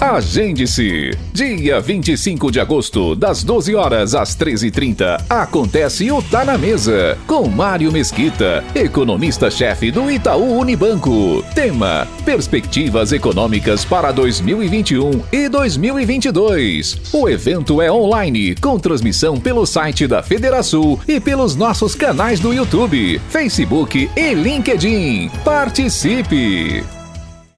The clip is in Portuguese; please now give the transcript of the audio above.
Agende-se! Dia 25 de agosto, das 12 horas às 13h30, acontece o Tá na Mesa, com Mário Mesquita, economista-chefe do Itaú Unibanco. Tema: Perspectivas econômicas para 2021 e 2022. O evento é online, com transmissão pelo site da Federação e pelos nossos canais do YouTube, Facebook e LinkedIn. Participe!